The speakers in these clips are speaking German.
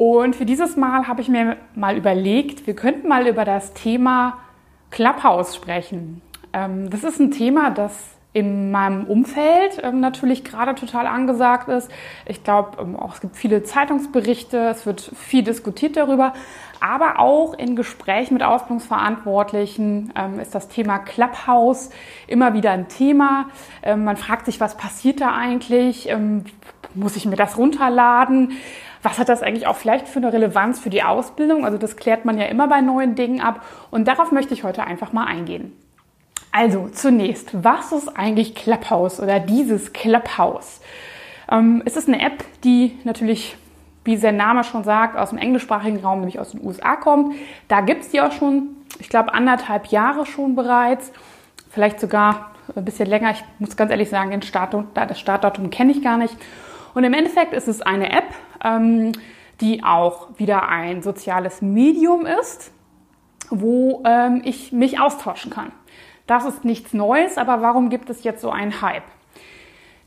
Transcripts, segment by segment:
Und für dieses Mal habe ich mir mal überlegt, wir könnten mal über das Thema Clubhouse sprechen. Ähm, das ist ein Thema, das in meinem Umfeld ähm, natürlich gerade total angesagt ist. Ich glaube, ähm, auch es gibt viele Zeitungsberichte, es wird viel diskutiert darüber, aber auch in Gesprächen mit Ausbildungsverantwortlichen ist das Thema Clubhouse immer wieder ein Thema. man fragt sich, was passiert da eigentlich? muss ich mir das runterladen? was hat das eigentlich auch vielleicht für eine Relevanz für die Ausbildung? Also das klärt man ja immer bei neuen Dingen ab und darauf möchte ich heute einfach mal eingehen. Also zunächst, was ist eigentlich Clubhouse oder dieses Clubhouse? Ähm, es ist eine App, die natürlich, wie der Name schon sagt, aus dem englischsprachigen Raum, nämlich aus den USA kommt. Da gibt es die auch schon, ich glaube, anderthalb Jahre schon bereits, vielleicht sogar ein bisschen länger. Ich muss ganz ehrlich sagen, den Startdatum, das Startdatum kenne ich gar nicht. Und im Endeffekt ist es eine App, ähm, die auch wieder ein soziales Medium ist, wo ähm, ich mich austauschen kann. Das ist nichts Neues, aber warum gibt es jetzt so einen Hype?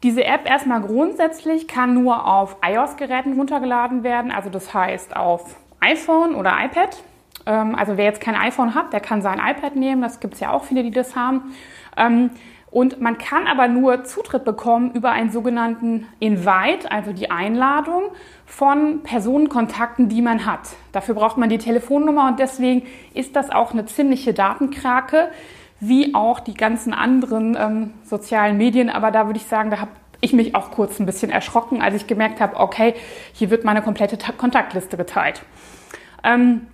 Diese App erstmal grundsätzlich kann nur auf iOS-Geräten runtergeladen werden, also das heißt auf iPhone oder iPad. Ähm, also wer jetzt kein iPhone hat, der kann sein iPad nehmen, das gibt es ja auch viele, die das haben. Ähm, und man kann aber nur Zutritt bekommen über einen sogenannten Invite, also die Einladung von Personenkontakten, die man hat. Dafür braucht man die Telefonnummer und deswegen ist das auch eine ziemliche Datenkrake, wie auch die ganzen anderen ähm, sozialen Medien. Aber da würde ich sagen, da habe ich mich auch kurz ein bisschen erschrocken, als ich gemerkt habe, okay, hier wird meine komplette Kontaktliste geteilt. Ähm,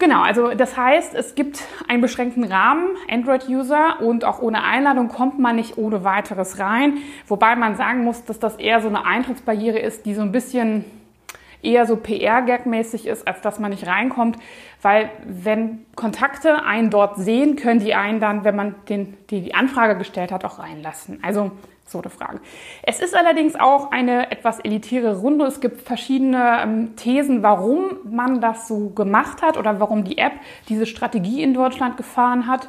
Genau, also das heißt, es gibt einen beschränkten Rahmen, Android-User, und auch ohne Einladung kommt man nicht ohne weiteres rein. Wobei man sagen muss, dass das eher so eine Eintrittsbarriere ist, die so ein bisschen eher so PR-Gag-mäßig ist, als dass man nicht reinkommt. Weil wenn Kontakte einen dort sehen, können die einen dann, wenn man den, die, die Anfrage gestellt hat, auch reinlassen. Also so eine Frage. Es ist allerdings auch eine etwas elitäre Runde. Es gibt verschiedene ähm, Thesen, warum man das so gemacht hat oder warum die App diese Strategie in Deutschland gefahren hat.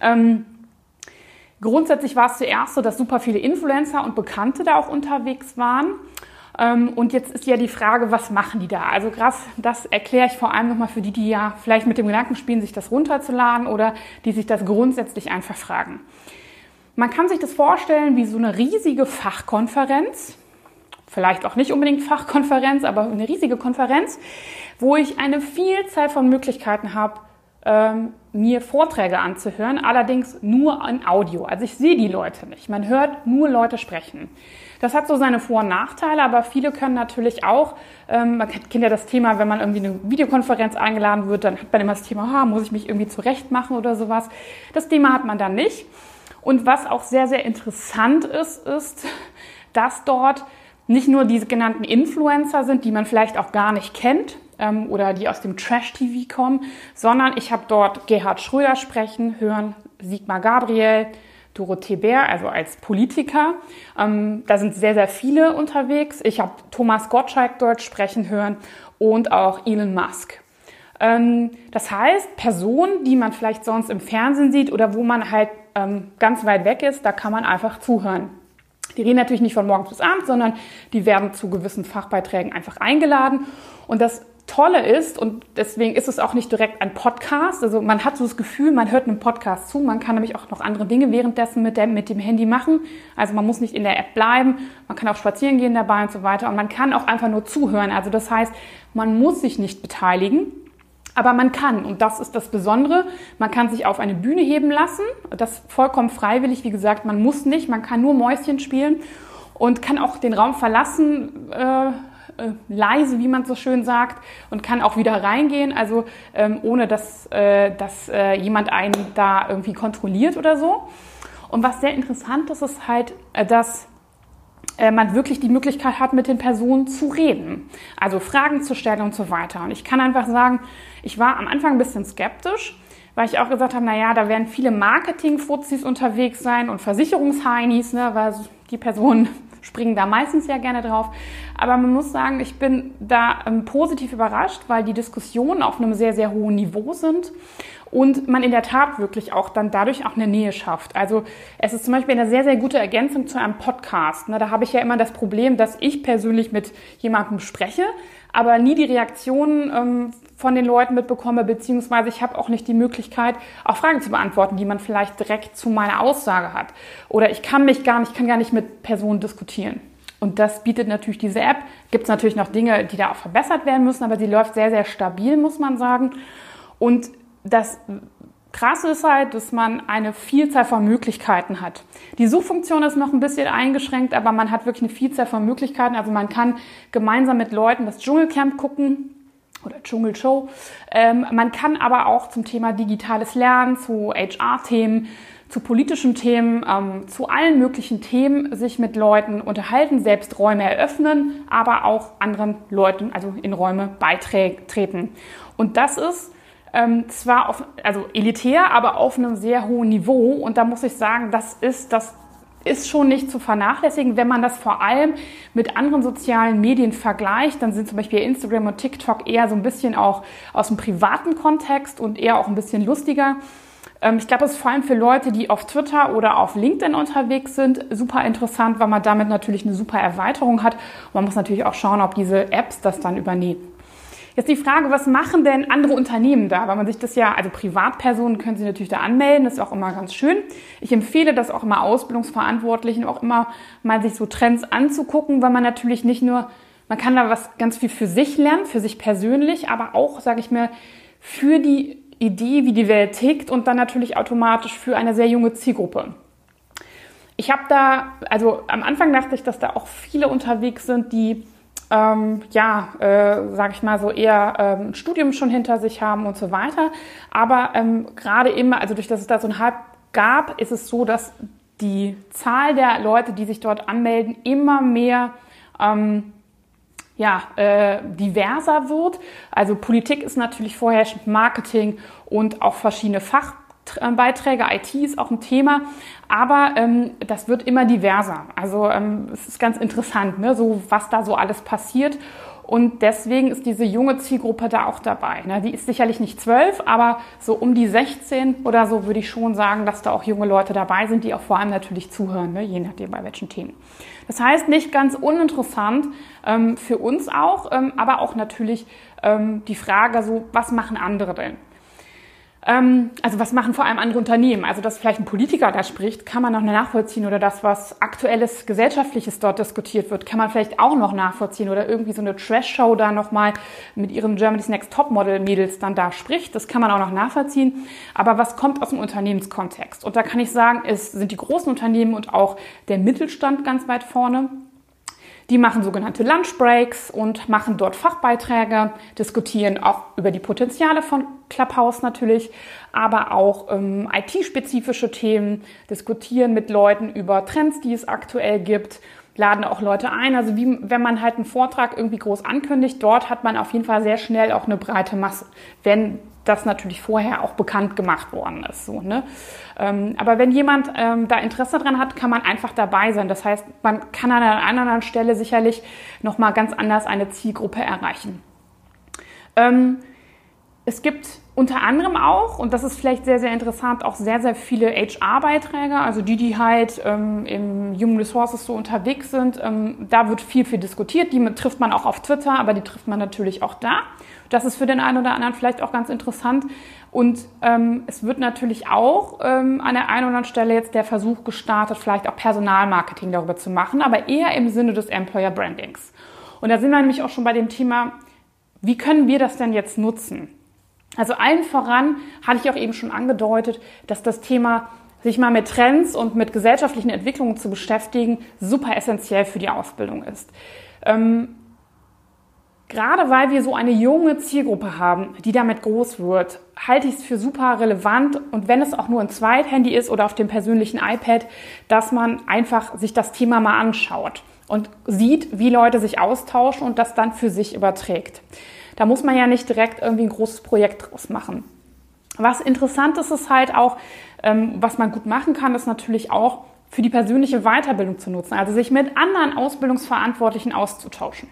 Ähm, grundsätzlich war es zuerst so, dass super viele Influencer und Bekannte da auch unterwegs waren. Ähm, und jetzt ist ja die Frage, was machen die da? Also krass, das erkläre ich vor allem nochmal für die, die ja vielleicht mit dem Gedanken spielen, sich das runterzuladen oder die sich das grundsätzlich einfach fragen. Man kann sich das vorstellen wie so eine riesige Fachkonferenz, vielleicht auch nicht unbedingt Fachkonferenz, aber eine riesige Konferenz, wo ich eine Vielzahl von Möglichkeiten habe, ähm, mir Vorträge anzuhören, allerdings nur in Audio. Also ich sehe die Leute nicht. Man hört nur Leute sprechen. Das hat so seine Vor- und Nachteile, aber viele können natürlich auch, ähm, man kennt ja das Thema, wenn man irgendwie eine Videokonferenz eingeladen wird, dann hat man immer das Thema, ha, muss ich mich irgendwie zurechtmachen oder sowas. Das Thema hat man dann nicht. Und was auch sehr, sehr interessant ist, ist, dass dort nicht nur diese genannten Influencer sind, die man vielleicht auch gar nicht kennt ähm, oder die aus dem Trash-TV kommen, sondern ich habe dort Gerhard Schröder sprechen, hören, Sigmar Gabriel, Dorothee Bär, also als Politiker. Ähm, da sind sehr, sehr viele unterwegs. Ich habe Thomas Gottschalk dort sprechen hören und auch Elon Musk. Ähm, das heißt, Personen, die man vielleicht sonst im Fernsehen sieht oder wo man halt ähm, ganz weit weg ist, da kann man einfach zuhören. Die reden natürlich nicht von morgens bis abends, sondern die werden zu gewissen Fachbeiträgen einfach eingeladen. Und das Tolle ist, und deswegen ist es auch nicht direkt ein Podcast, also man hat so das Gefühl, man hört einem Podcast zu, man kann nämlich auch noch andere Dinge währenddessen mit, der, mit dem Handy machen. Also man muss nicht in der App bleiben, man kann auch spazieren gehen dabei und so weiter. Und man kann auch einfach nur zuhören. Also das heißt, man muss sich nicht beteiligen, aber man kann, und das ist das Besondere, man kann sich auf eine Bühne heben lassen. Das vollkommen freiwillig, wie gesagt, man muss nicht, man kann nur Mäuschen spielen und kann auch den Raum verlassen, äh, äh, leise, wie man so schön sagt, und kann auch wieder reingehen, also ähm, ohne dass, äh, dass äh, jemand einen da irgendwie kontrolliert oder so. Und was sehr interessant ist, ist halt, äh, dass äh, man wirklich die Möglichkeit hat, mit den Personen zu reden. Also Fragen zu stellen und so weiter. Und ich kann einfach sagen, ich war am Anfang ein bisschen skeptisch, weil ich auch gesagt habe, naja, da werden viele Marketing-Fuzis unterwegs sein und Versicherungsheinis, ne, weil die Personen springen da meistens ja gerne drauf. Aber man muss sagen, ich bin da ähm, positiv überrascht, weil die Diskussionen auf einem sehr, sehr hohen Niveau sind und man in der Tat wirklich auch dann dadurch auch eine Nähe schafft. Also es ist zum Beispiel eine sehr, sehr gute Ergänzung zu einem Podcast. Ne, da habe ich ja immer das Problem, dass ich persönlich mit jemandem spreche, aber nie die Reaktionen ähm, von den Leuten mitbekomme, beziehungsweise ich habe auch nicht die Möglichkeit, auch Fragen zu beantworten, die man vielleicht direkt zu meiner Aussage hat. Oder ich kann mich gar nicht, kann gar nicht mit Personen diskutieren. Und das bietet natürlich diese App. Gibt es natürlich noch Dinge, die da auch verbessert werden müssen, aber sie läuft sehr, sehr stabil, muss man sagen. Und das Krasse ist halt, dass man eine Vielzahl von Möglichkeiten hat. Die Suchfunktion ist noch ein bisschen eingeschränkt, aber man hat wirklich eine Vielzahl von Möglichkeiten. Also man kann gemeinsam mit Leuten das Dschungelcamp gucken oder Dschungelshow. Ähm, man kann aber auch zum Thema digitales Lernen, zu HR-Themen, zu politischen Themen, ähm, zu allen möglichen Themen sich mit Leuten unterhalten, selbst Räume eröffnen, aber auch anderen Leuten, also in Räume beitreten. Und das ist ähm, zwar auf, also elitär, aber auf einem sehr hohen Niveau. Und da muss ich sagen, das ist das ist schon nicht zu vernachlässigen. Wenn man das vor allem mit anderen sozialen Medien vergleicht, dann sind zum Beispiel Instagram und TikTok eher so ein bisschen auch aus dem privaten Kontext und eher auch ein bisschen lustiger. Ähm, ich glaube, es ist vor allem für Leute, die auf Twitter oder auf LinkedIn unterwegs sind, super interessant, weil man damit natürlich eine super Erweiterung hat. Man muss natürlich auch schauen, ob diese Apps das dann übernehmen. Jetzt die Frage, was machen denn andere Unternehmen da? Weil man sich das ja, also Privatpersonen können sich natürlich da anmelden, das ist auch immer ganz schön. Ich empfehle das auch immer Ausbildungsverantwortlichen, auch immer mal sich so Trends anzugucken, weil man natürlich nicht nur, man kann da was ganz viel für sich lernen, für sich persönlich, aber auch, sage ich mir, für die Idee, wie die Welt tickt und dann natürlich automatisch für eine sehr junge Zielgruppe. Ich habe da, also am Anfang dachte ich, dass da auch viele unterwegs sind, die ähm, ja, äh, sage ich mal so eher ähm, ein Studium schon hinter sich haben und so weiter. Aber ähm, gerade immer, also durch das es da so ein Hype gab, ist es so, dass die Zahl der Leute, die sich dort anmelden, immer mehr ähm, ja, äh, diverser wird. Also Politik ist natürlich vorherrschend, Marketing und auch verschiedene Fach Beiträge. IT ist auch ein Thema, aber ähm, das wird immer diverser. Also ähm, es ist ganz interessant, ne, so was da so alles passiert. Und deswegen ist diese junge Zielgruppe da auch dabei. Ne? Die ist sicherlich nicht zwölf, aber so um die 16 oder so würde ich schon sagen, dass da auch junge Leute dabei sind, die auch vor allem natürlich zuhören, ne? je nachdem bei welchen Themen. Das heißt, nicht ganz uninteressant ähm, für uns auch, ähm, aber auch natürlich ähm, die Frage so, was machen andere denn? Ähm, also was machen vor allem andere Unternehmen? Also dass vielleicht ein Politiker da spricht, kann man noch nachvollziehen oder das, was aktuelles gesellschaftliches dort diskutiert wird, kann man vielleicht auch noch nachvollziehen oder irgendwie so eine Trash-Show da nochmal mit ihren Germany's Next Topmodel-Mädels dann da spricht, das kann man auch noch nachvollziehen. Aber was kommt aus dem Unternehmenskontext? Und da kann ich sagen, es sind die großen Unternehmen und auch der Mittelstand ganz weit vorne. Die machen sogenannte Lunchbreaks und machen dort Fachbeiträge, diskutieren auch über die Potenziale von Clubhouse natürlich, aber auch ähm, IT-spezifische Themen, diskutieren mit Leuten über Trends, die es aktuell gibt, laden auch Leute ein. Also wie wenn man halt einen Vortrag irgendwie groß ankündigt, dort hat man auf jeden Fall sehr schnell auch eine breite Masse, wenn das natürlich vorher auch bekannt gemacht worden ist. So, ne? Ähm, aber wenn jemand ähm, da Interesse dran hat, kann man einfach dabei sein. Das heißt, man kann an einer anderen Stelle sicherlich nochmal ganz anders eine Zielgruppe erreichen. Ähm, es gibt unter anderem auch, und das ist vielleicht sehr, sehr interessant, auch sehr, sehr viele HR-Beiträge, also die, die halt ähm, im Human Resources so unterwegs sind. Ähm, da wird viel, viel diskutiert. Die trifft man auch auf Twitter, aber die trifft man natürlich auch da. Das ist für den einen oder anderen vielleicht auch ganz interessant. Und ähm, es wird natürlich auch ähm, an der einen oder anderen Stelle jetzt der Versuch gestartet, vielleicht auch Personalmarketing darüber zu machen, aber eher im Sinne des Employer Brandings. Und da sind wir nämlich auch schon bei dem Thema, wie können wir das denn jetzt nutzen? Also allen voran hatte ich auch eben schon angedeutet, dass das Thema sich mal mit Trends und mit gesellschaftlichen Entwicklungen zu beschäftigen, super essentiell für die Ausbildung ist. Ähm, Gerade weil wir so eine junge Zielgruppe haben, die damit groß wird, halte ich es für super relevant und wenn es auch nur ein Zweithandy ist oder auf dem persönlichen iPad, dass man einfach sich das Thema mal anschaut und sieht, wie Leute sich austauschen und das dann für sich überträgt. Da muss man ja nicht direkt irgendwie ein großes Projekt draus machen. Was interessant ist, ist halt auch, ähm, was man gut machen kann, ist natürlich auch für die persönliche Weiterbildung zu nutzen, also sich mit anderen Ausbildungsverantwortlichen auszutauschen.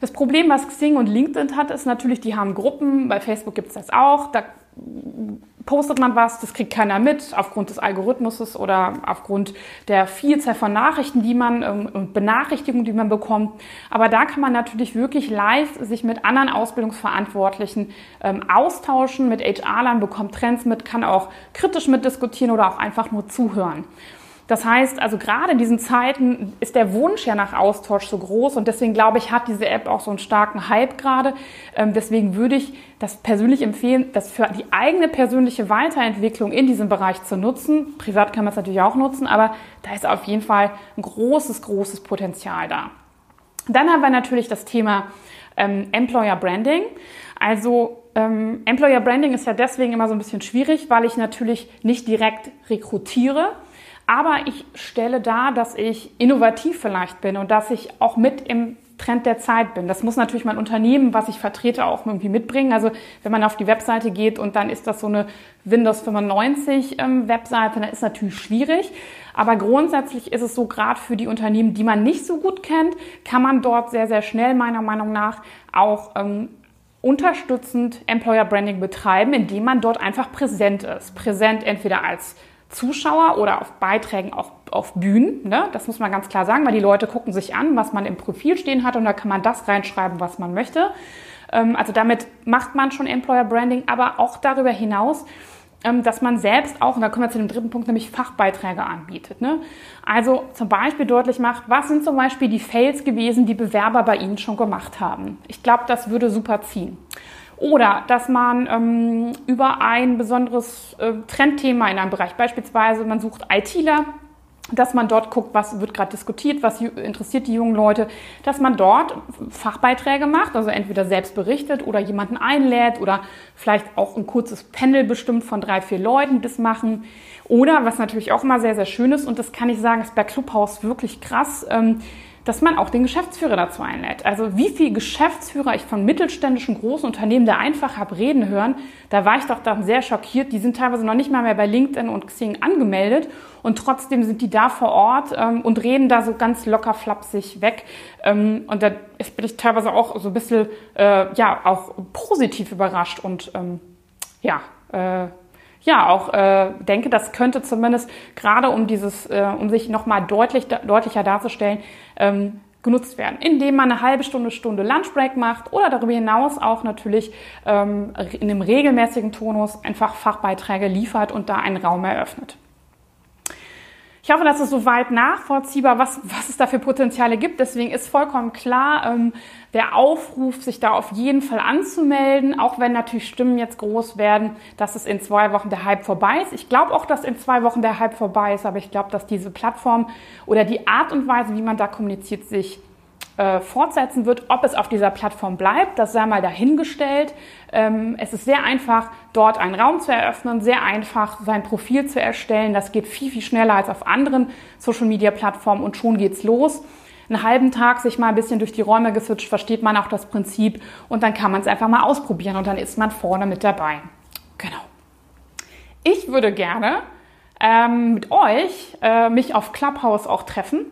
Das Problem, was Xing und LinkedIn hat, ist natürlich, die haben Gruppen, bei Facebook gibt es das auch, da postet man was, das kriegt keiner mit aufgrund des Algorithmuses oder aufgrund der Vielzahl von Nachrichten, die man ähm, und Benachrichtigungen, die man bekommt. Aber da kann man natürlich wirklich live sich mit anderen Ausbildungsverantwortlichen ähm, austauschen, mit HR-Lern, bekommt Trends mit, kann auch kritisch mitdiskutieren oder auch einfach nur zuhören. Das heißt, also gerade in diesen Zeiten ist der Wunsch ja nach Austausch so groß und deswegen glaube ich, hat diese App auch so einen starken Hype gerade. Ähm, deswegen würde ich das persönlich empfehlen, das für die eigene persönliche Weiterentwicklung in diesem Bereich zu nutzen. Privat kann man es natürlich auch nutzen, aber da ist auf jeden Fall ein großes, großes Potenzial da. Dann haben wir natürlich das Thema ähm, Employer Branding. Also ähm, Employer Branding ist ja deswegen immer so ein bisschen schwierig, weil ich natürlich nicht direkt rekrutiere, aber ich stelle dar, dass ich innovativ vielleicht bin und dass ich auch mit im Trend der Zeit bin. Das muss natürlich mein Unternehmen, was ich vertrete, auch irgendwie mitbringen. Also wenn man auf die Webseite geht und dann ist das so eine Windows 95 ähm, Webseite, dann ist natürlich schwierig. Aber grundsätzlich ist es so, gerade für die Unternehmen, die man nicht so gut kennt, kann man dort sehr, sehr schnell meiner Meinung nach auch ähm, unterstützend Employer Branding betreiben, indem man dort einfach präsent ist. Präsent entweder als Zuschauer oder auf Beiträgen auch auf Bühnen. Ne? Das muss man ganz klar sagen, weil die Leute gucken sich an, was man im Profil stehen hat und da kann man das reinschreiben, was man möchte. Ähm, also damit macht man schon Employer Branding, aber auch darüber hinaus, ähm, dass man selbst auch, und da kommen wir zu dem dritten Punkt, nämlich Fachbeiträge anbietet. Ne? Also zum Beispiel deutlich macht, was sind zum Beispiel die Fails gewesen, die Bewerber bei Ihnen schon gemacht haben. Ich glaube, das würde super ziehen. Oder dass man ähm, über ein besonderes äh, Trendthema in einem Bereich, beispielsweise man sucht ITler, dass man dort guckt, was wird gerade diskutiert, was interessiert die jungen Leute, dass man dort Fachbeiträge macht, also entweder selbst berichtet oder jemanden einlädt oder vielleicht auch ein kurzes Panel bestimmt von drei, vier Leuten das machen. Oder, was natürlich auch immer sehr, sehr schön ist, und das kann ich sagen, ist bei Clubhouse wirklich krass, ähm, dass man auch den Geschäftsführer dazu einlädt. Also wie viele Geschäftsführer ich von mittelständischen großen Unternehmen da einfach habe reden hören, da war ich doch dann sehr schockiert. Die sind teilweise noch nicht mal mehr bei LinkedIn und Xing angemeldet und trotzdem sind die da vor Ort ähm, und reden da so ganz locker flapsig weg. Ähm, und da bin ich teilweise auch so ein bisschen, äh, ja, auch positiv überrascht und ähm, ja, äh, ja auch äh, denke, das könnte zumindest gerade um dieses, äh, um sich nochmal deutlich, deutlicher darzustellen, ähm, genutzt werden, indem man eine halbe Stunde, Stunde Lunchbreak macht oder darüber hinaus auch natürlich ähm, in einem regelmäßigen Tonus einfach Fachbeiträge liefert und da einen Raum eröffnet. Ich hoffe, das ist soweit nachvollziehbar, was, was es da für Potenziale gibt. Deswegen ist vollkommen klar ähm, der Aufruf, sich da auf jeden Fall anzumelden, auch wenn natürlich Stimmen jetzt groß werden, dass es in zwei Wochen der Hype vorbei ist. Ich glaube auch, dass in zwei Wochen der Hype vorbei ist, aber ich glaube, dass diese Plattform oder die Art und Weise, wie man da kommuniziert, sich äh, fortsetzen wird. Ob es auf dieser Plattform bleibt, das sei mal dahingestellt. Ähm, es ist sehr einfach, dort einen Raum zu eröffnen, sehr einfach, sein Profil zu erstellen. Das geht viel, viel schneller als auf anderen Social-Media-Plattformen und schon geht's los. Einen halben Tag sich mal ein bisschen durch die Räume geswitcht, versteht man auch das Prinzip und dann kann man es einfach mal ausprobieren und dann ist man vorne mit dabei. Genau. Ich würde gerne ähm, mit euch äh, mich auf Clubhouse auch treffen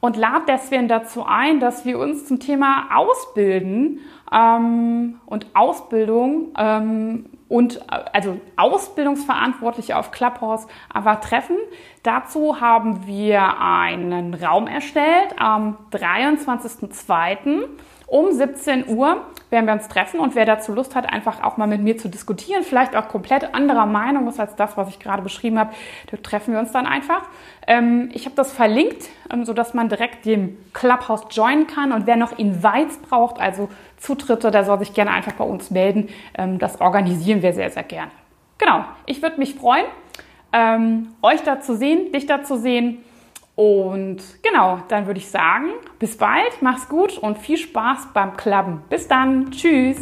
und lade deswegen dazu ein, dass wir uns zum Thema Ausbilden ähm, und Ausbildung ähm, und äh, also Ausbildungsverantwortliche auf Clubhouse einfach treffen. Dazu haben wir einen Raum erstellt am 23.02 um 17 Uhr werden wir uns treffen und wer dazu Lust hat, einfach auch mal mit mir zu diskutieren, vielleicht auch komplett anderer Meinung ist als das, was ich gerade beschrieben habe, da treffen wir uns dann einfach. Ähm, ich habe das verlinkt, ähm, sodass man direkt dem Clubhouse joinen kann und wer noch Invites braucht, also Zutritte, der soll sich gerne einfach bei uns melden. Ähm, das organisieren wir sehr, sehr gerne. Genau, ich würde mich freuen, euch da zu sehen, dich da zu sehen und genau, dann würde ich sagen, bis bald, mach's gut und viel Spaß beim Klappen. Bis dann, tschüss.